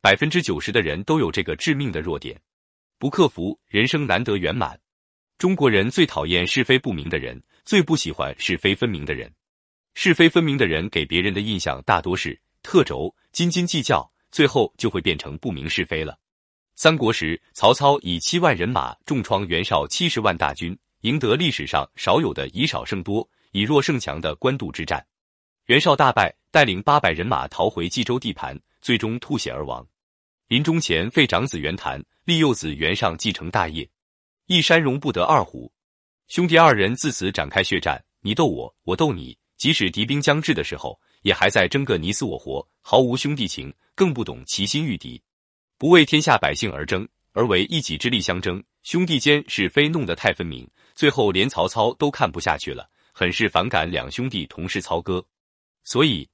百分之九十的人都有这个致命的弱点，不克服，人生难得圆满。中国人最讨厌是非不明的人，最不喜欢是非分明的人。是非分明的人给别人的印象大多是特轴、斤斤计较，最后就会变成不明是非了。三国时，曹操以七万人马重创袁绍七十万大军，赢得历史上少有的以少胜多、以弱胜强的官渡之战。袁绍大败，带领八百人马逃回冀州地盘，最终吐血而亡。临终前废长子袁谭，立幼子袁尚继承大业。一山容不得二虎，兄弟二人自此展开血战，你斗我，我斗你。即使敌兵将至的时候，也还在争个你死我活，毫无兄弟情，更不懂齐心御敌，不为天下百姓而争，而为一己之力相争。兄弟间是非弄得太分明，最后连曹操都看不下去了，很是反感两兄弟同是操戈。所以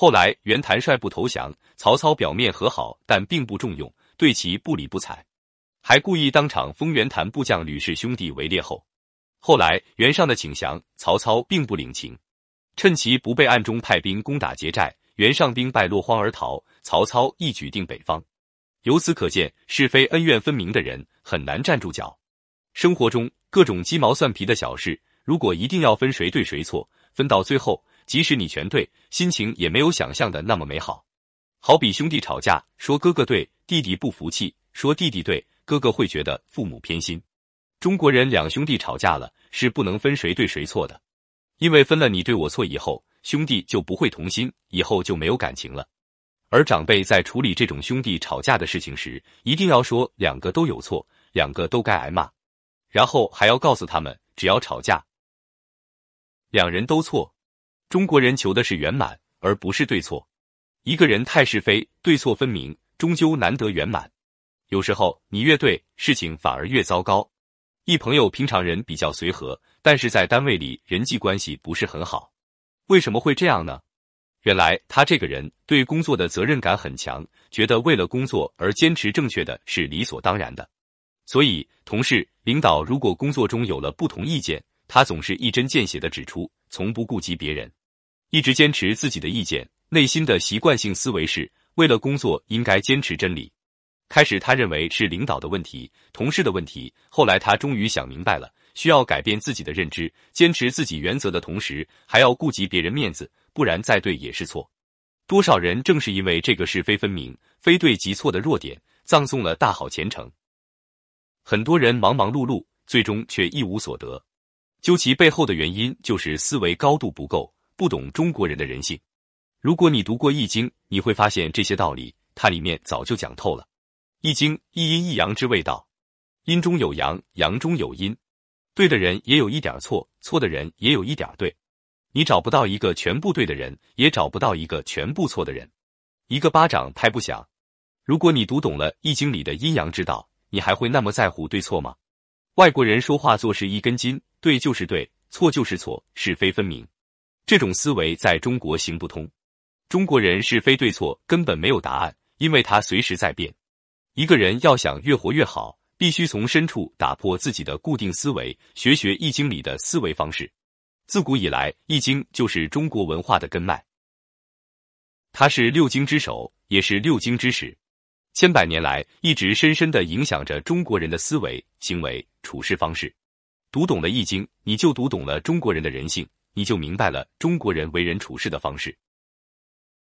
后来袁谭率部投降，曹操表面和好，但并不重用，对其不理不睬，还故意当场封袁谭部将吕氏兄弟为列后。后来袁尚的请降，曹操并不领情，趁其不备，暗中派兵攻打劫寨，袁尚兵败落荒而逃。曹操一举定北方。由此可见，是非恩怨分明的人很难站住脚。生活中各种鸡毛蒜皮的小事，如果一定要分谁对谁错，分到最后，即使你全对，心情也没有想象的那么美好。好比兄弟吵架，说哥哥对，弟弟不服气；说弟弟对，哥哥会觉得父母偏心。中国人两兄弟吵架了，是不能分谁对谁错的，因为分了你对我错以后，兄弟就不会同心，以后就没有感情了。而长辈在处理这种兄弟吵架的事情时，一定要说两个都有错，两个都该挨骂，然后还要告诉他们，只要吵架，两人都错。中国人求的是圆满，而不是对错。一个人太是非，对错分明，终究难得圆满。有时候你越对，事情反而越糟糕。一朋友平常人比较随和，但是在单位里人际关系不是很好。为什么会这样呢？原来他这个人对工作的责任感很强，觉得为了工作而坚持正确的是理所当然的。所以同事、领导如果工作中有了不同意见，他总是一针见血的指出，从不顾及别人，一直坚持自己的意见。内心的习惯性思维是为了工作应该坚持真理。开始，他认为是领导的问题、同事的问题。后来，他终于想明白了，需要改变自己的认知，坚持自己原则的同时，还要顾及别人面子，不然再对也是错。多少人正是因为这个是非分明、非对即错的弱点，葬送了大好前程。很多人忙忙碌碌，最终却一无所得。究其背后的原因，就是思维高度不够，不懂中国人的人性。如果你读过《易经》，你会发现这些道理，它里面早就讲透了。易经一阴一阳之谓道，阴中有阳，阳中有阴。对的人也有一点错，错的人也有一点对。你找不到一个全部对的人，也找不到一个全部错的人。一个巴掌拍不响。如果你读懂了易经里的阴阳之道，你还会那么在乎对错吗？外国人说话做事一根筋，对就是对，错就是错，是非分明。这种思维在中国行不通。中国人是非对错根本没有答案，因为它随时在变。一个人要想越活越好，必须从深处打破自己的固定思维，学学《易经》里的思维方式。自古以来，《易经》就是中国文化的根脉，它是六经之首，也是六经之始，千百年来一直深深的影响着中国人的思维、行为、处事方式。读懂了《易经》，你就读懂了中国人的人性，你就明白了中国人为人处事的方式。